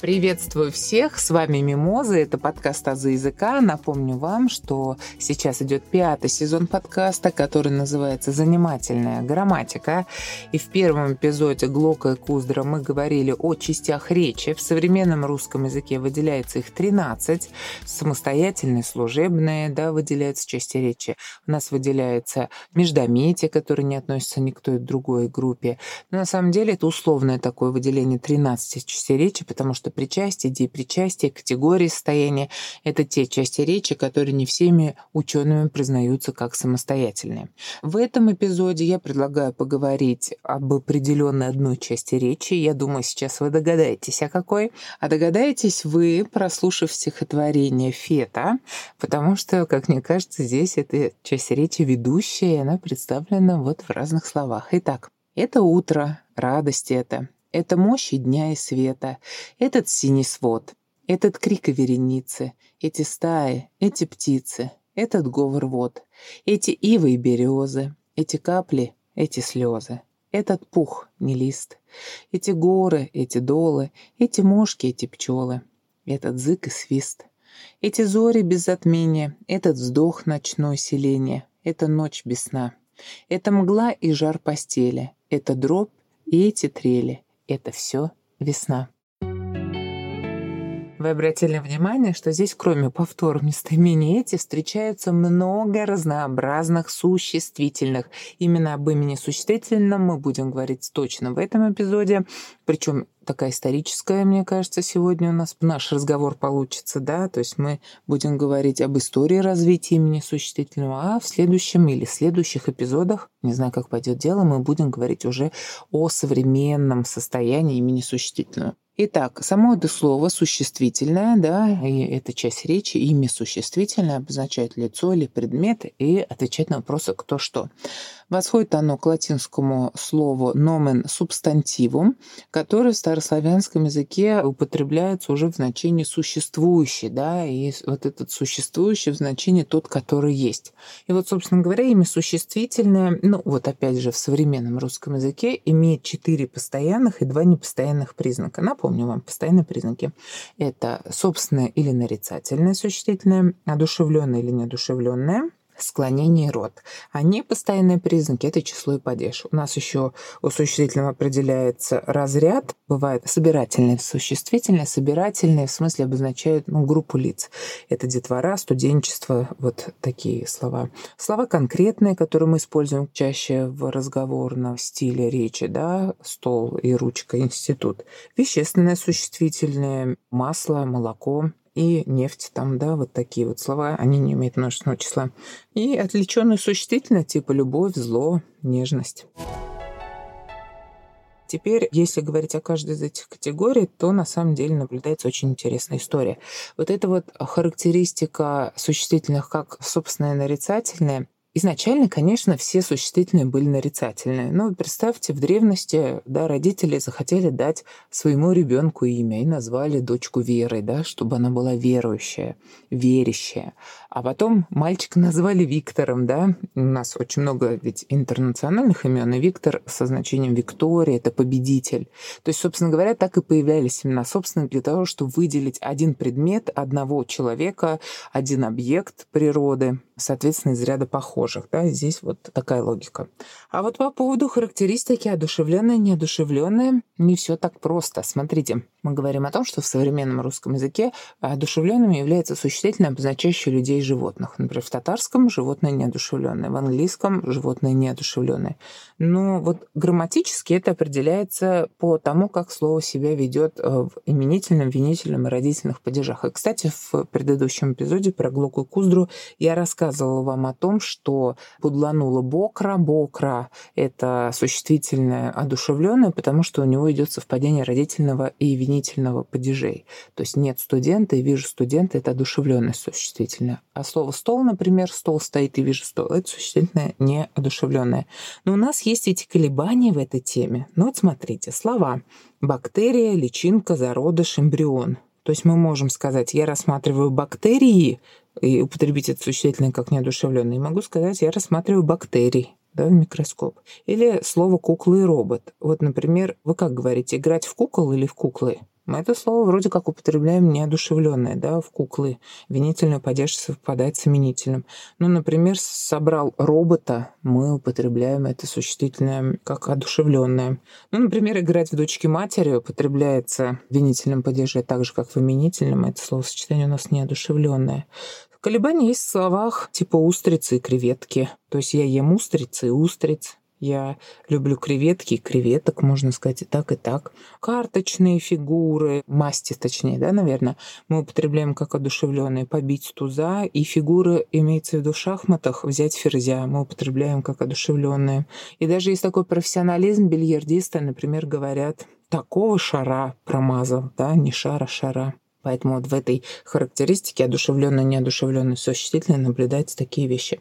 Приветствую всех, с вами Мимоза, это подкаст «Азы языка». Напомню вам, что сейчас идет пятый сезон подкаста, который называется «Занимательная грамматика». И в первом эпизоде Глока и Куздра мы говорили о частях речи. В современном русском языке выделяется их 13. Самостоятельные, служебные, да, выделяются части речи. У нас выделяется междометие, которое не относится ни к той другой группе. Но на самом деле это условное такое выделение 13 частей речи, потому что что причастие, депричастие, категории состояния — это те части речи, которые не всеми учеными признаются как самостоятельные. В этом эпизоде я предлагаю поговорить об определенной одной части речи. Я думаю, сейчас вы догадаетесь, о какой. А догадаетесь вы, прослушав стихотворение Фета, потому что, как мне кажется, здесь эта часть речи ведущая, и она представлена вот в разных словах. Итак, это утро, радость это, это мощи дня и света, этот синий свод, этот крик вереницы, эти стаи, эти птицы, этот говор вод, эти ивы и березы, эти капли, эти слезы, этот пух, не лист, эти горы, эти долы, эти мошки, эти пчелы, этот зык и свист, эти зори без затмения, этот вздох ночной селения, это ночь без сна, это мгла и жар постели, это дробь и эти трели, это все весна. Вы обратили внимание, что здесь, кроме повтора местоимения «эти», встречаются много разнообразных существительных. Именно об имени существительном мы будем говорить точно в этом эпизоде. Причем такая историческая, мне кажется, сегодня у нас наш разговор получится, да, то есть мы будем говорить об истории развития имени существительного, а в следующем или следующих эпизодах, не знаю, как пойдет дело, мы будем говорить уже о современном состоянии имени существительного. Итак, само это слово существительное, да, и это часть речи, имя существительное обозначает лицо или предмет и отвечать на вопросы «кто что». Восходит оно к латинскому слову «nomen substantivum», которое в старославянском языке употребляется уже в значении «существующий», да, и вот этот существующий в значении «тот, который есть». И вот, собственно говоря, имя существительное, ну вот опять же в современном русском языке имеет четыре постоянных и два непостоянных признака. Напомню вам, постоянные признаки — это собственное или нарицательное существительное, одушевленное или неодушевленное — склонение род. Они постоянные признаки — это число и падеж. У нас еще у существительного определяется разряд. Бывает собирательные существительные. Собирательные в смысле обозначают ну, группу лиц. Это детвора, студенчество, вот такие слова. Слова конкретные, которые мы используем чаще в разговорном стиле речи, да, стол и ручка, институт. Вещественное существительное, масло, молоко, и нефть, там, да, вот такие вот слова, они не имеют множественного числа. И отвлеченные существительные типа любовь, зло, нежность. Теперь, если говорить о каждой из этих категорий, то на самом деле наблюдается очень интересная история. Вот эта вот характеристика существительных как собственное нарицательное, Изначально, конечно, все существительные были нарицательные. Но представьте, в древности да, родители захотели дать своему ребенку имя и назвали дочку Верой, да, чтобы она была верующая, верящая. А потом мальчика назвали Виктором, да. У нас очень много ведь интернациональных имен, и Виктор со значением Виктория — это победитель. То есть, собственно говоря, так и появлялись имена собственные для того, чтобы выделить один предмет одного человека, один объект природы, соответственно, из ряда похожих. Да? Здесь вот такая логика. А вот по поводу характеристики одушевленная, неодушевленная, не все так просто. Смотрите, мы говорим о том, что в современном русском языке одушевленным является существительное, обозначающее людей животных. Например, в татарском животное неодушевленное, в английском животное неодушевленное. Но вот грамматически это определяется по тому, как слово себя ведет э, в именительном, винительном и родительных падежах. И, кстати, в предыдущем эпизоде про Глоку Куздру я рассказывала вам о том, что будланула бокра. Бокра — это существительное одушевленное, потому что у него идет совпадение родительного и винительного падежей. То есть нет студента и вижу студента — это одушевленное существительное. А слово стол, например, стол стоит и вижу стол, это существительное неодушевленное. Но у нас есть эти колебания в этой теме. Ну вот смотрите, слова бактерия, личинка, зародыш, эмбрион. То есть мы можем сказать, я рассматриваю бактерии, и употребить это существительное как неодушевленное, и могу сказать, я рассматриваю бактерии. Да, в микроскоп. Или слово «кукла» и «робот». Вот, например, вы как говорите, играть в кукол или в куклы? Мы это слово вроде как употребляем неодушевленное, да, в куклы. Винительный падеж совпадает с именительным. Ну, например, собрал робота, мы употребляем это существительное как одушевленное. Ну, например, играть в дочки матери употребляется в винительном падеже так же, как в именительном. Это словосочетание у нас неодушевленное. Колебания есть в словах типа устрицы и креветки. То есть я ем устрицы и устриц. Я люблю креветки и креветок, можно сказать, и так, и так. Карточные фигуры, масти точнее, да, наверное, мы употребляем как одушевленные побить туза, и фигуры, имеется в виду в шахматах, взять ферзя, мы употребляем как одушевленные. И даже есть такой профессионализм, бильярдисты, например, говорят, такого шара промазал, да, не шара, шара. Поэтому вот в этой характеристике одушевленной неодушевленной существительной наблюдаются такие вещи.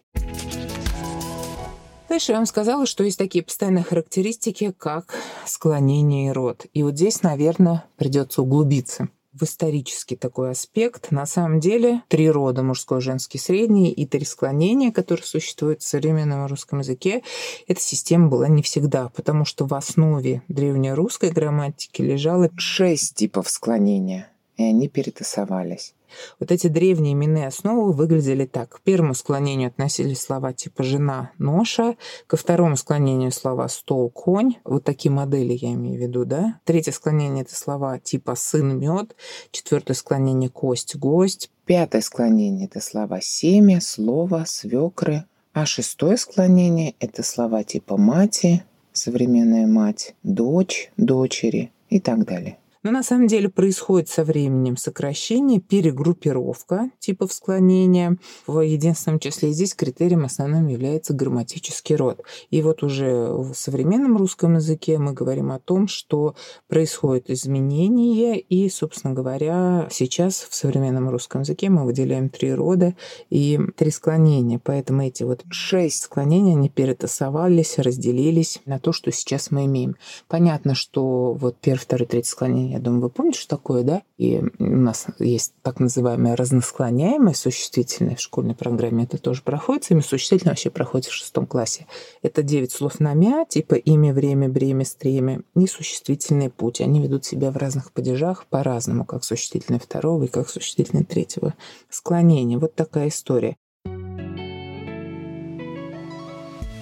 Дальше я вам сказала, что есть такие постоянные характеристики, как склонение и род. И вот здесь, наверное, придется углубиться в исторический такой аспект. На самом деле три рода, мужской, женский, средний, и три склонения, которые существуют в современном русском языке, эта система была не всегда, потому что в основе древнерусской грамматики лежало шесть типов склонения, и они перетасовались. Вот эти древние именные основы выглядели так. К первому склонению относились слова типа «жена», «ноша», ко второму склонению слова «стол», «конь». Вот такие модели я имею в виду, да? Третье склонение — это слова типа «сын», «мед», четвертое склонение «кость», «гость», пятое склонение — это слова «семя», «слово», «свекры», а шестое склонение — это слова типа «мати», современная мать, дочь, дочери и так далее. Но на самом деле происходит со временем сокращение, перегруппировка типов склонения в единственном числе. Здесь критерием основным является грамматический род. И вот уже в современном русском языке мы говорим о том, что происходит изменение, и, собственно говоря, сейчас в современном русском языке мы выделяем три рода и три склонения. Поэтому эти вот шесть склонений, они перетасовались, разделились на то, что сейчас мы имеем. Понятно, что вот первое, второе, третье склонение я думаю, вы помните, что такое, да? И у нас есть так называемое разносклоняемое существительное в школьной программе. Это тоже проходит. Имя существительное вообще проходит в шестом классе. Это девять слов на мя, типа имя, время, бремя, стремя и существительный путь. Они ведут себя в разных падежах по-разному, как существительное второго и как существительное третьего склонения. Вот такая история.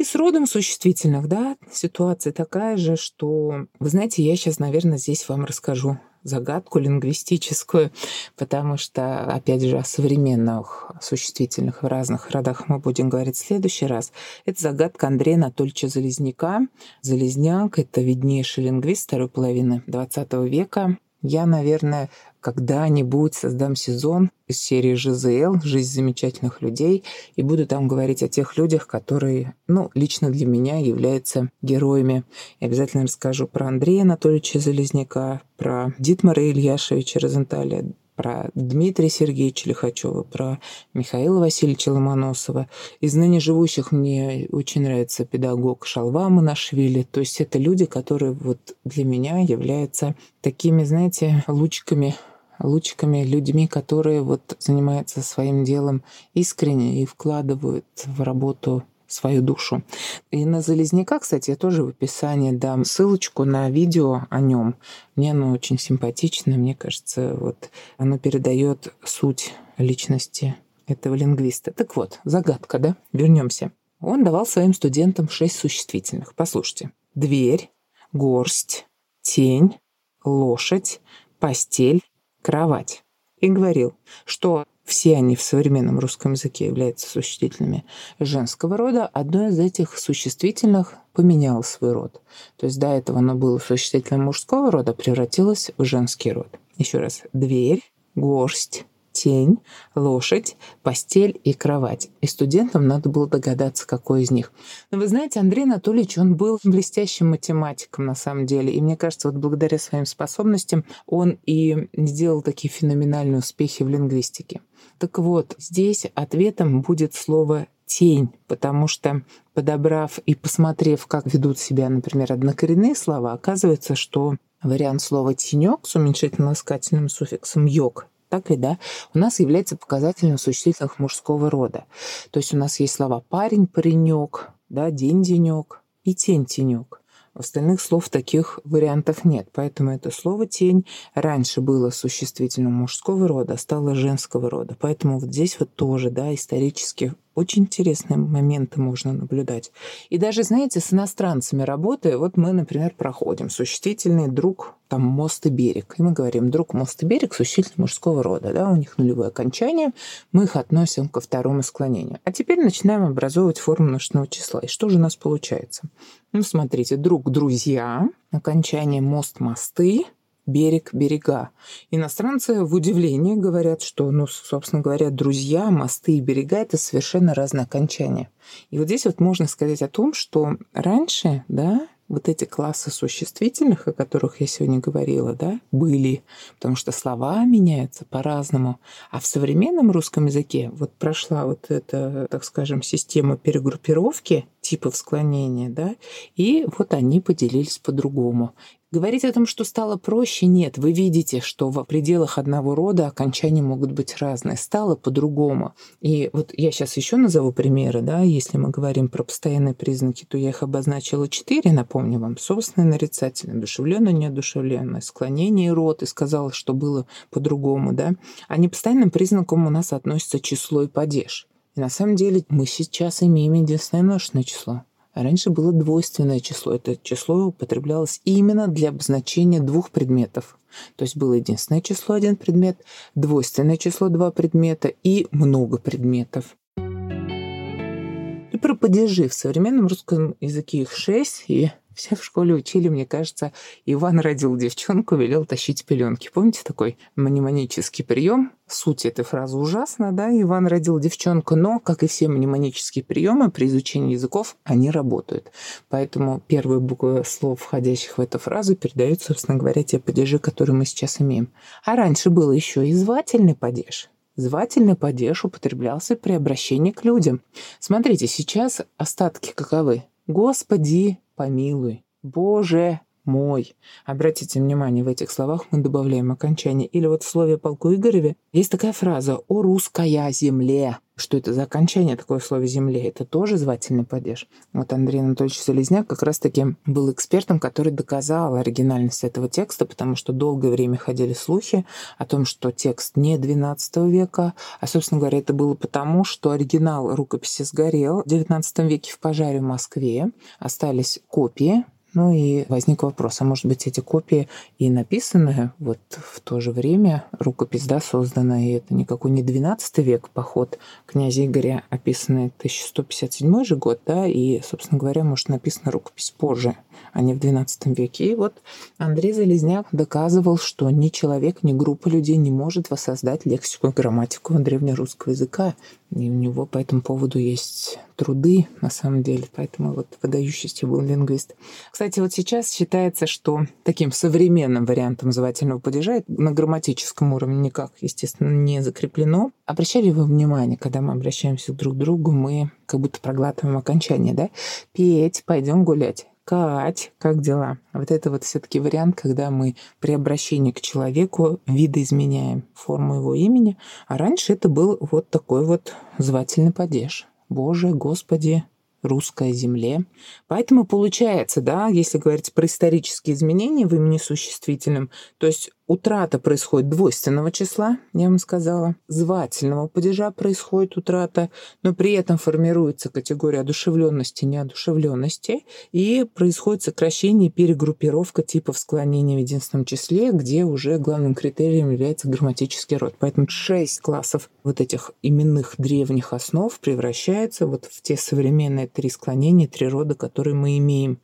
И с родом существительных, да, ситуация такая же, что, вы знаете, я сейчас, наверное, здесь вам расскажу загадку лингвистическую, потому что, опять же, о современных существительных в разных родах мы будем говорить в следующий раз. Это загадка Андрея Анатольевича Залезняка. Залезняк — это виднейший лингвист второй половины XX века. Я, наверное, когда-нибудь создам сезон из серии ЖЗЛ «Жизнь замечательных людей» и буду там говорить о тех людях, которые, ну, лично для меня являются героями. И обязательно расскажу про Андрея Анатольевича Залезняка, про Дитмара Ильяшевича Розенталя, про Дмитрия Сергеевича Лихачева, про Михаила Васильевича Ломоносова. Из ныне живущих мне очень нравится педагог Шалва Монашвили. То есть это люди, которые вот для меня являются такими, знаете, лучиками лучиками, людьми, которые вот занимаются своим делом искренне и вкладывают в работу свою душу. И на Залезняка, кстати, я тоже в описании дам ссылочку на видео о нем. Мне оно очень симпатично, мне кажется, вот оно передает суть личности этого лингвиста. Так вот, загадка, да? Вернемся. Он давал своим студентам шесть существительных. Послушайте. Дверь, горсть, тень, лошадь, постель, кровать. И говорил, что все они в современном русском языке являются существительными женского рода, одно из этих существительных поменяло свой род. То есть до этого оно было существительным мужского рода, превратилось в женский род. Еще раз. Дверь, горсть, тень, лошадь, постель и кровать. И студентам надо было догадаться, какой из них. Но вы знаете, Андрей Анатольевич, он был блестящим математиком на самом деле. И мне кажется, вот благодаря своим способностям он и сделал такие феноменальные успехи в лингвистике. Так вот, здесь ответом будет слово тень, потому что подобрав и посмотрев, как ведут себя, например, однокоренные слова, оказывается, что вариант слова «тенек» с уменьшительно-ласкательным суффиксом «йог» так ли, да, у нас является показателем существительных мужского рода. То есть у нас есть слова парень, паренек, да, день, денек и тень, тенек. Остальных слов таких вариантов нет, поэтому это слово «тень» раньше было существительным мужского рода, а стало женского рода. Поэтому вот здесь вот тоже, да, исторически очень интересные моменты можно наблюдать. И даже, знаете, с иностранцами работая, вот мы, например, проходим существительный друг, там, мост и берег. И мы говорим, друг, мост и берег, существительный мужского рода, да, у них нулевое окончание, мы их относим ко второму склонению. А теперь начинаем образовывать форму множественного числа. И что же у нас получается? Ну, смотрите, друг, друзья, окончание мост, мосты, берег, берега. Иностранцы в удивлении говорят, что, ну, собственно говоря, друзья, мосты и берега — это совершенно разные окончания. И вот здесь вот можно сказать о том, что раньше, да, вот эти классы существительных, о которых я сегодня говорила, да, были, потому что слова меняются по-разному. А в современном русском языке вот прошла вот эта, так скажем, система перегруппировки типов склонения, да, и вот они поделились по-другому. Говорить о том, что стало проще, нет. Вы видите, что в пределах одного рода окончания могут быть разные. Стало по-другому. И вот я сейчас еще назову примеры, да, если мы говорим про постоянные признаки, то я их обозначила четыре, напомню вам. Собственное нарицательное, одушевленное, неодушевленное, склонение и род, и сказала, что было по-другому, да. А непостоянным признаком у нас относится число и падеж. И на самом деле мы сейчас имеем единственное множественное число. Раньше было двойственное число. Это число употреблялось именно для обозначения двух предметов. То есть было единственное число один предмет, двойственное число два предмета и много предметов. И про падежи в современном русском языке их шесть, и все в школе учили, мне кажется, Иван родил девчонку, велел тащить пеленки. Помните такой мнемонический прием? Суть этой фразы ужасна, да? Иван родил девчонку, но, как и все мнемонические приемы, при изучении языков они работают. Поэтому первые буквы слов, входящих в эту фразу, передают, собственно говоря, те падежи, которые мы сейчас имеем. А раньше было еще и звательный падеж. Звательный падеж употреблялся при обращении к людям. Смотрите, сейчас остатки каковы? Господи, помилуй, Боже мой. Обратите внимание, в этих словах мы добавляем окончание. Или вот в слове полку Игореве есть такая фраза «О русская земле». Что это за окончание такое в слове «земле»? Это тоже звательный падеж. Вот Андрей Анатольевич Залезняк как раз-таки был экспертом, который доказал оригинальность этого текста, потому что долгое время ходили слухи о том, что текст не XII века, а, собственно говоря, это было потому, что оригинал рукописи сгорел в XIX веке в пожаре в Москве. Остались копии, ну и возник вопрос, а может быть эти копии и написаны вот в то же время, рукопись, да, создана, и это никакой не 12 век поход князя Игоря, описанный 1157 же год, да, и, собственно говоря, может написана рукопись позже, а не в 12 веке. И вот Андрей Залезняк доказывал, что ни человек, ни группа людей не может воссоздать лексику и грамматику древнерусского языка. И у него по этому поводу есть труды, на самом деле, поэтому вот выдающийся был лингвист. Кстати, вот сейчас считается, что таким современным вариантом звательного падежа на грамматическом уровне никак, естественно, не закреплено. Обращали вы внимание, когда мы обращаемся друг к другу, мы как будто проглатываем окончание, да? Петь, пойдем гулять. Кать, как дела? Вот это вот все-таки вариант, когда мы при обращении к человеку видоизменяем форму его имени. А раньше это был вот такой вот звательный падеж. Боже, Господи, русской земле. Поэтому получается, да, если говорить про исторические изменения в имени существительном, то есть утрата происходит двойственного числа, я вам сказала, звательного падежа происходит утрата, но при этом формируется категория одушевленности, неодушевленности, и происходит сокращение и перегруппировка типов склонения в единственном числе, где уже главным критерием является грамматический род. Поэтому шесть классов вот этих именных древних основ превращается вот в те современные три склонения, три рода, которые мы имеем.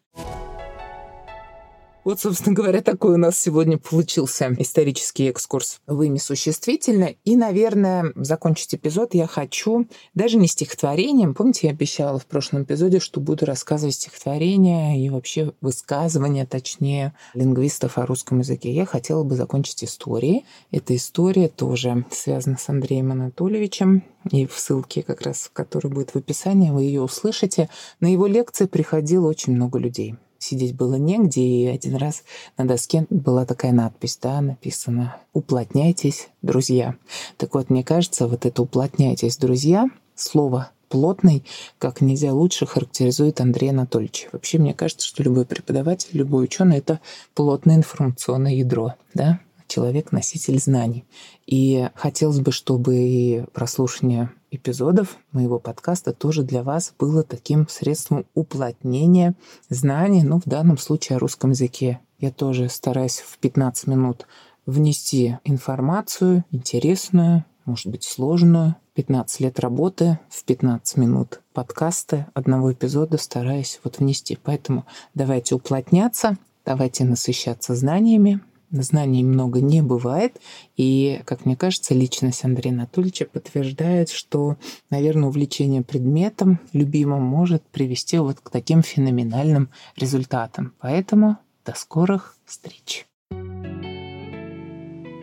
Вот, собственно говоря, такой у нас сегодня получился исторический экскурс в имя существительное. И, наверное, закончить эпизод я хочу даже не стихотворением. Помните, я обещала в прошлом эпизоде, что буду рассказывать стихотворения и вообще высказывания, точнее, лингвистов о русском языке. Я хотела бы закончить историей. Эта история тоже связана с Андреем Анатольевичем. И в ссылке, как раз, которая будет в описании, вы ее услышите. На его лекции приходило очень много людей сидеть было негде, и один раз на доске была такая надпись, да, написано «Уплотняйтесь, друзья». Так вот, мне кажется, вот это «уплотняйтесь, друзья» слово плотный, как нельзя лучше характеризует Андрей Анатольевич. Вообще, мне кажется, что любой преподаватель, любой ученый — это плотное информационное ядро, да, человек — носитель знаний. И хотелось бы, чтобы и прослушивание эпизодов моего подкаста тоже для вас было таким средством уплотнения знаний, ну, в данном случае о русском языке. Я тоже стараюсь в 15 минут внести информацию интересную, может быть, сложную. 15 лет работы в 15 минут подкаста одного эпизода стараюсь вот внести. Поэтому давайте уплотняться, давайте насыщаться знаниями, знаний много не бывает. И, как мне кажется, личность Андрея Анатольевича подтверждает, что, наверное, увлечение предметом любимым может привести вот к таким феноменальным результатам. Поэтому до скорых встреч!